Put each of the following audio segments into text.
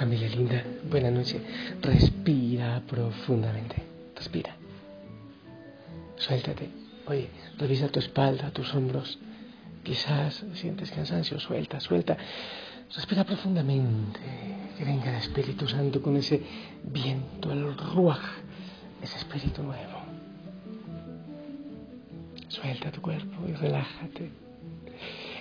Familia linda, buena noche. Respira profundamente. Respira. Suéltate. Oye, revisa tu espalda, tus hombros. Quizás sientes cansancio, suelta, suelta. Respira profundamente. Que venga el Espíritu Santo con ese viento, el ruaj, ese espíritu nuevo. Suelta tu cuerpo y relájate.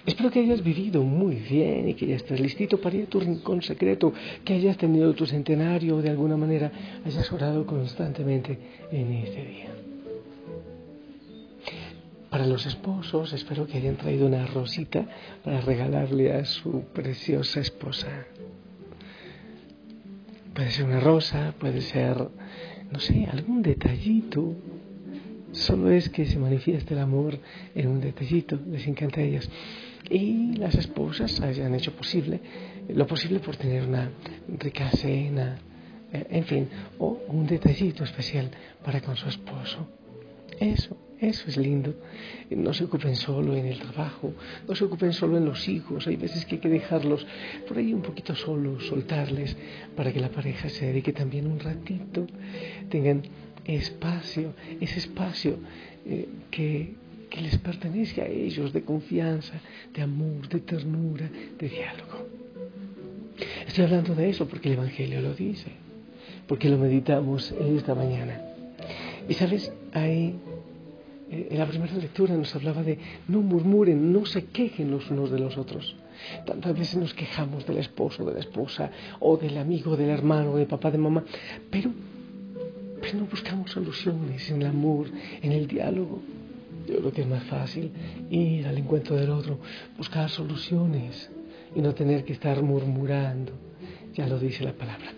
Espero que hayas vivido muy bien y que ya estés listito para ir a tu rincón secreto, que hayas tenido tu centenario de alguna manera hayas orado constantemente en este día. Para los esposos, espero que hayan traído una rosita para regalarle a su preciosa esposa. Puede ser una rosa, puede ser, no sé, algún detallito. Solo es que se manifieste el amor en un detallito, les encanta a ellas. Y las esposas hayan hecho posible, lo posible por tener una rica cena, eh, en fin, o un detallito especial para con su esposo. Eso eso es lindo. No se ocupen solo en el trabajo, no se ocupen solo en los hijos. Hay veces que hay que dejarlos por ahí un poquito solos, soltarles para que la pareja se dedique también un ratito, tengan espacio, ese espacio eh, que, que les pertenece a ellos de confianza, de amor, de ternura, de diálogo. Estoy hablando de eso porque el Evangelio lo dice, porque lo meditamos esta mañana. Y sabes, hay eh, en la primera lectura nos hablaba de no murmuren, no se quejen los unos de los otros. Tantas veces nos quejamos del esposo, de la esposa, o del amigo, del hermano, de papá, de mamá, pero, pero no buscamos soluciones en el amor, en el diálogo. Yo creo que es más fácil ir al encuentro del otro, buscar soluciones y no tener que estar murmurando. Ya lo dice la palabra.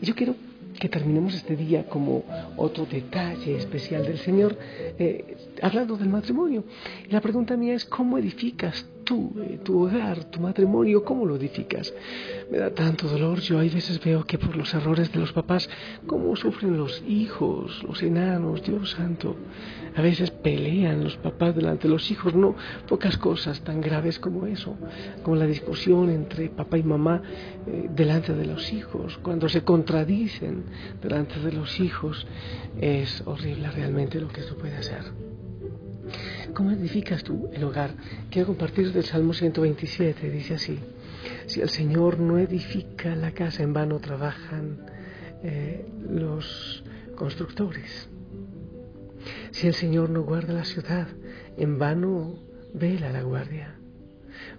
Y yo quiero que terminemos este día como otro detalle especial del Señor, eh, hablando del matrimonio. Y la pregunta mía es, ¿cómo edificas tú, tu hogar, tu matrimonio, cómo lo edificas? Me da tanto dolor, yo hay veces veo que por los errores de los papás, cómo sufren los hijos, los enanos, Dios santo. A veces pelean los papás delante de los hijos, no pocas cosas tan graves como eso, como la discusión entre papá y mamá eh, delante de los hijos, cuando se contradicen delante de los hijos, es horrible realmente lo que eso puede hacer. ¿Cómo edificas tú el hogar? Quiero compartir del Salmo 127, dice así, si el Señor no edifica la casa, en vano trabajan eh, los constructores. Si el Señor no guarda la ciudad, en vano vela la guardia.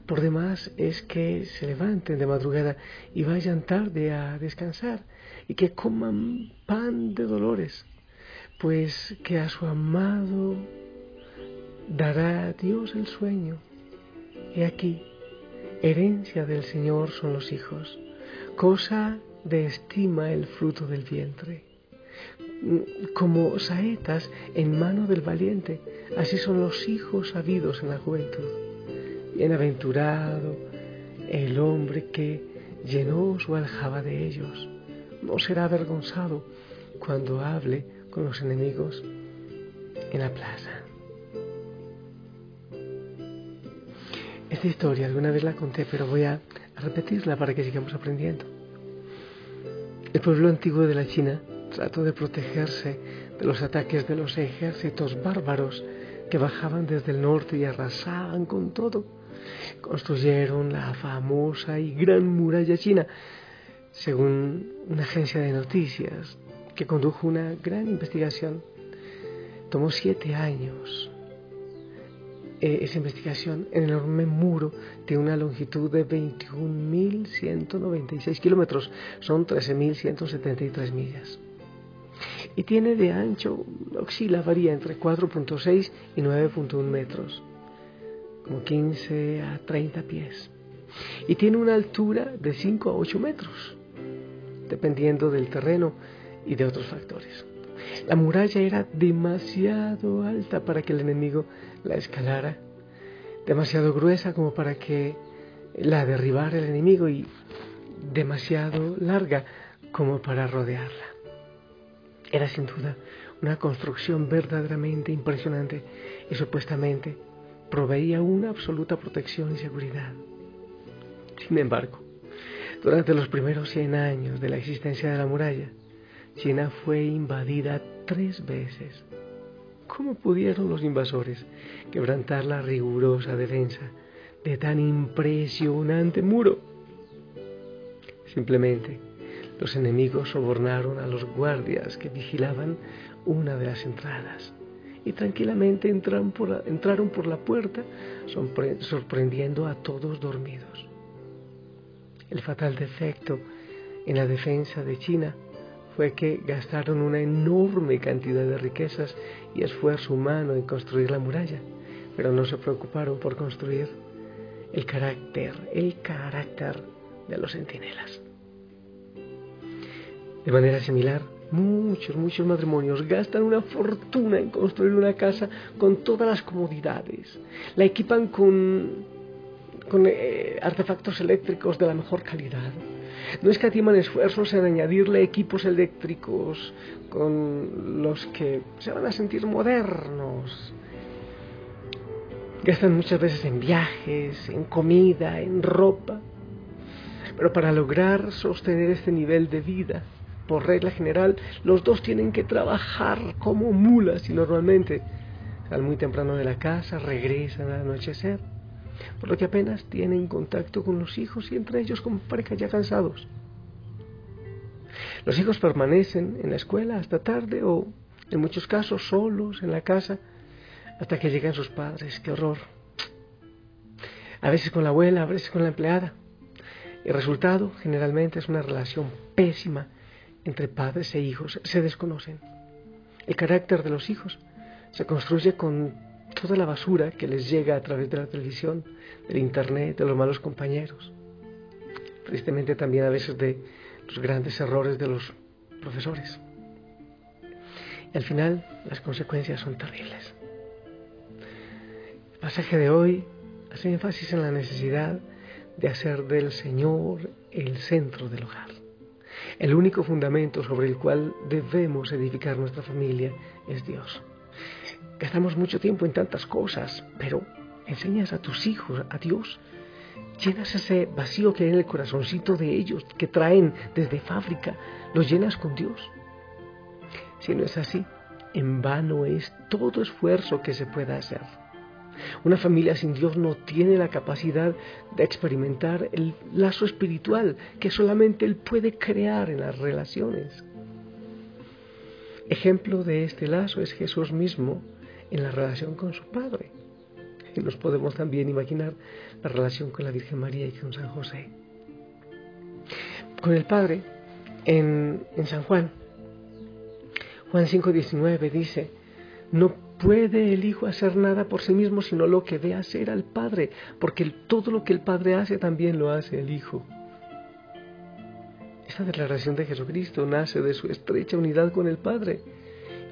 Por demás es que se levanten de madrugada y vayan tarde a descansar y que coman pan de dolores, pues que a su amado dará Dios el sueño. Y aquí, herencia del Señor son los hijos, cosa de estima el fruto del vientre. Como saetas en mano del valiente, así son los hijos habidos en la juventud. Bienaventurado el hombre que llenó su aljaba de ellos. No será avergonzado cuando hable con los enemigos en la plaza. Esta historia alguna vez la conté, pero voy a, repetirla para que sigamos aprendiendo. El pueblo antiguo de la China trató de protegerse de los ataques de los ejércitos bárbaros que bajaban desde el norte y arrasaban con todo. Construyeron la famosa y gran muralla china, según una agencia de noticias que condujo una gran investigación. Tomó siete años eh, esa investigación en el enorme muro de una longitud de 21.196 kilómetros, son 13.173 millas. y tiene de ancho, oscila, varía entre 4.6 y 9.1 metros, como 15 a 30 pies, y tiene una altura de 5 a 8 metros, dependiendo del terreno y de otros factores. La muralla era demasiado alta para que el enemigo la escalara, demasiado gruesa como para que la derribara el enemigo y demasiado larga como para rodearla. Era sin duda una construcción verdaderamente impresionante y supuestamente proveía una absoluta protección y seguridad. Sin embargo, durante los primeros 100 años de la existencia de la muralla, China fue invadida tres veces. ¿Cómo pudieron los invasores quebrantar la rigurosa defensa de tan impresionante muro? Simplemente los enemigos sobornaron a los guardias que vigilaban una de las entradas y tranquilamente entraron por la, entraron por la puerta sorprendiendo a todos dormidos. El fatal defecto en la defensa de China fue que gastaron una enorme cantidad de riquezas y esfuerzo humano en construir la muralla, pero no se preocuparon por construir el carácter, el carácter de los centinelas. De manera similar, muchos, muchos matrimonios gastan una fortuna en construir una casa con todas las comodidades. La equipan con, con eh, artefactos eléctricos de la mejor calidad no escatiman esfuerzos en añadirle equipos eléctricos con los que se van a sentir modernos. Gastan muchas veces en viajes, en comida, en ropa. Pero para lograr sostener este nivel de vida, por regla general, los dos tienen que trabajar como mulas y normalmente salen muy temprano de la casa, regresan al anochecer por lo que apenas tienen contacto con los hijos y entre ellos como pareja ya cansados. Los hijos permanecen en la escuela hasta tarde o, en muchos casos, solos en la casa hasta que llegan sus padres. ¡Qué horror! A veces con la abuela, a veces con la empleada. El resultado generalmente es una relación pésima entre padres e hijos. Se desconocen. El carácter de los hijos se construye con toda la basura que les llega a través de la televisión, del internet, de los malos compañeros. Tristemente también a veces de los grandes errores de los profesores. Y al final las consecuencias son terribles. El pasaje de hoy hace énfasis en la necesidad de hacer del Señor el centro del hogar. El único fundamento sobre el cual debemos edificar nuestra familia es Dios. Gastamos mucho tiempo en tantas cosas, pero enseñas a tus hijos a Dios. Llenas ese vacío que hay en el corazoncito de ellos, que traen desde fábrica, los llenas con Dios. Si no es así, en vano es todo esfuerzo que se pueda hacer. Una familia sin Dios no tiene la capacidad de experimentar el lazo espiritual que solamente Él puede crear en las relaciones. Ejemplo de este lazo es Jesús mismo en la relación con su Padre. Y nos podemos también imaginar la relación con la Virgen María y con San José. Con el Padre, en, en San Juan, Juan 5:19 dice, no puede el Hijo hacer nada por sí mismo, sino lo que ve hacer al Padre, porque todo lo que el Padre hace también lo hace el Hijo. Esta declaración de Jesucristo nace de su estrecha unidad con el Padre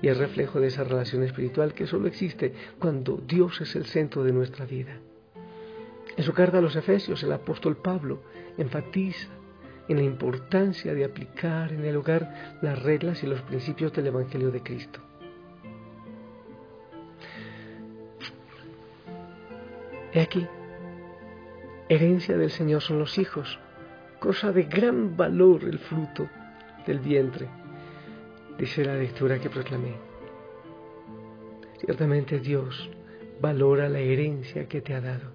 y es reflejo de esa relación espiritual que solo existe cuando Dios es el centro de nuestra vida. En su carta a los Efesios, el apóstol Pablo enfatiza en la importancia de aplicar en el hogar las reglas y los principios del Evangelio de Cristo. He aquí, herencia del Señor son los hijos, cosa de gran valor el fruto del vientre dice la lectura que proclamé. Ciertamente Dios valora la herencia que te ha dado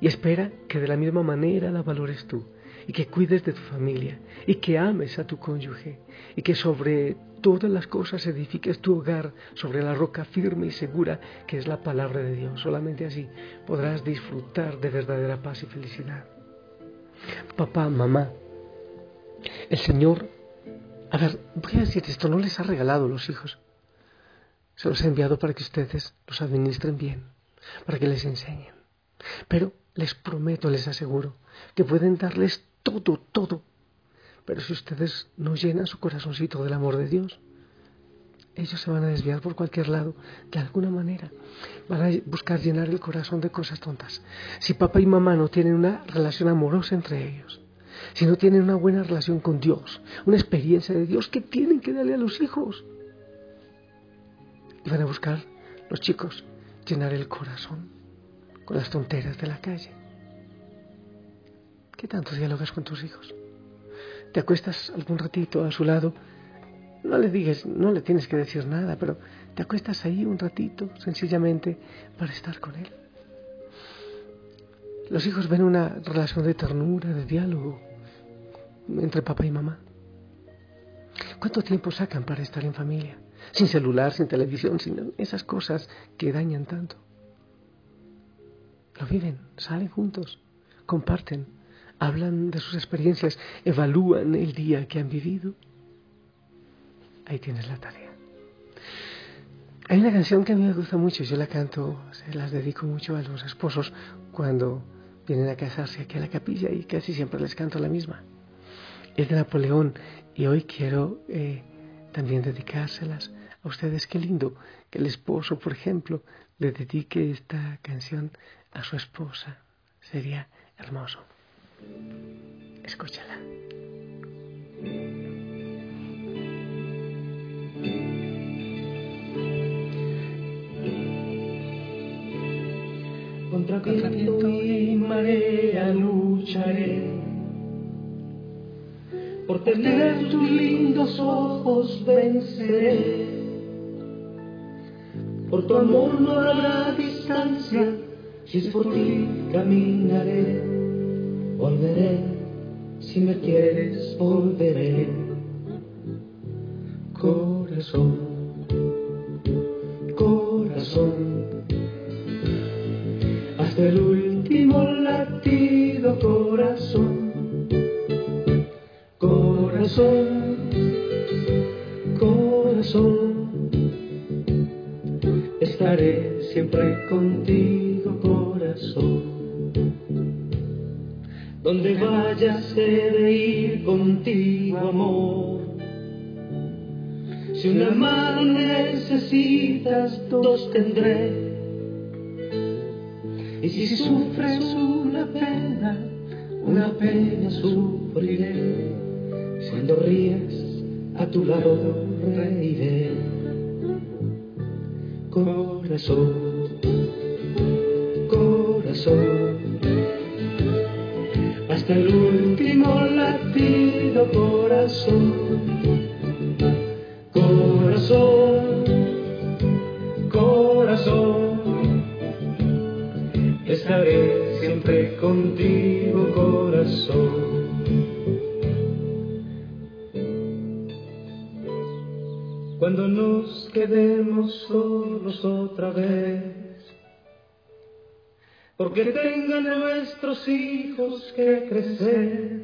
y espera que de la misma manera la valores tú y que cuides de tu familia y que ames a tu cónyuge y que sobre todas las cosas edifiques tu hogar sobre la roca firme y segura que es la palabra de Dios. Solamente así podrás disfrutar de verdadera paz y felicidad. Papá, mamá, el Señor A ver, voy a decir esto, no les ha regalado los hijos. Se los ha enviado para que ustedes los administren bien, para que les enseñen. Pero les prometo, les aseguro, que pueden darles todo, todo. Pero si ustedes no llenan su corazoncito del amor de Dios, ellos se van a desviar por cualquier lado, de alguna manera. Van a buscar llenar el corazón de cosas tontas. Si papá y mamá no tienen una relación amorosa entre ellos, si no tienen una buena relación con Dios, una experiencia de Dios, ¿qué tienen que darle a los hijos? Y van a buscar los chicos llenar el corazón con las tonteras de la calle. ¿Qué tanto dialogas con tus hijos? ¿Te acuestas algún ratito a su lado? No le digas, no le tienes que decir nada, pero te acuestas ahí un ratito, sencillamente, para estar con él. Los hijos ven una relación de ternura, de diálogo entre papá y mamá. ¿Cuánto tiempo sacan para estar en familia? Sin celular, sin televisión, sin esas cosas que dañan tanto. Lo viven, salen juntos, comparten, hablan de sus experiencias, evalúan el día que han vivido. Ahí tienes la tarea. Hay una canción que a mí me gusta mucho, yo la canto, se las dedico mucho a los esposos cuando vienen a casarse aquí a la capilla y casi siempre les canto la misma. Es de Napoleón y hoy quiero eh, también dedicárselas a ustedes. Qué lindo que el esposo, por ejemplo, le dedique esta canción a su esposa. Sería hermoso. Escúchala. Contra viento y marea lucharé por tener tus lindos ojos venceré. Por tu amor no habrá distancia, si es por ti caminaré, volveré, si me quieres volveré. Corazón, corazón, hasta el último latido corazón, corazón, corazón, estaré siempre contigo, corazón. Donde vayas he de ir contigo, amor. Si una mano necesitas, dos tendré. Y si sufres una pena, una pena sufriré. Cuando ríes, a tu lado reiré. Corazón, corazón, hasta el último latido, corazón, otra vez, porque tengan nuestros hijos que crecer.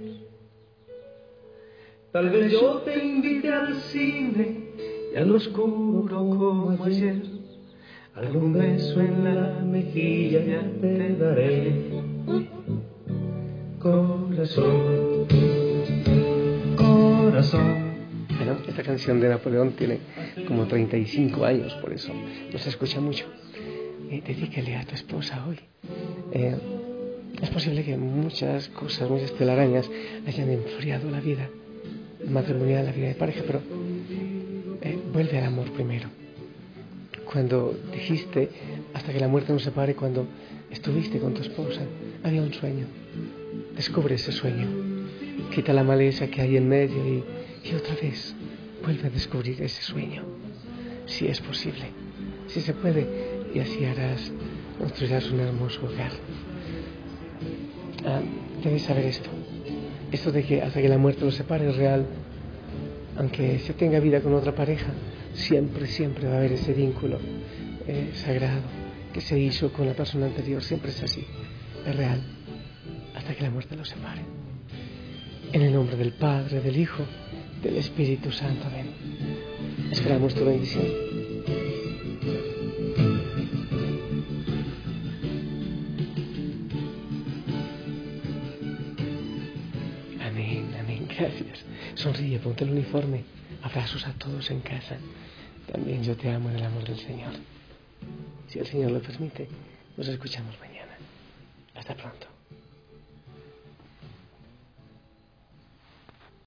Tal vez yo te invite al cine y al oscuro como ayer, algún beso en la mejilla ya te daré. Corazón, corazón. Bueno, esta canción de Napoleón tiene como 35 años, por eso no se escucha mucho. Eh, dedíquele a tu esposa hoy. Eh, es posible que muchas cosas, muchas telarañas hayan enfriado la vida matrimonial, la vida de pareja, pero eh, vuelve al amor primero. Cuando dijiste, hasta que la muerte nos separe, cuando estuviste con tu esposa, había un sueño. Descubre ese sueño. Quita la maleza que hay en medio y, y otra vez vuelve a descubrir ese sueño. Si es posible, si se puede, y así harás, construirás un hermoso hogar. Ah, debes saber esto. Esto de que hasta que la muerte los separe es real. Aunque se tenga vida con otra pareja, siempre, siempre va a haber ese vínculo eh, sagrado que se hizo con la persona anterior. Siempre es así. Es real. Hasta que la muerte los separe. En el nombre del Padre, del Hijo, del Espíritu Santo. Ven. Esperamos tu bendición. Amén, amén, gracias. Sonríe, ponte el uniforme. Abrazos a todos en casa. También yo te amo en el amor del Señor. Si el Señor lo permite, nos escuchamos mañana. Hasta pronto.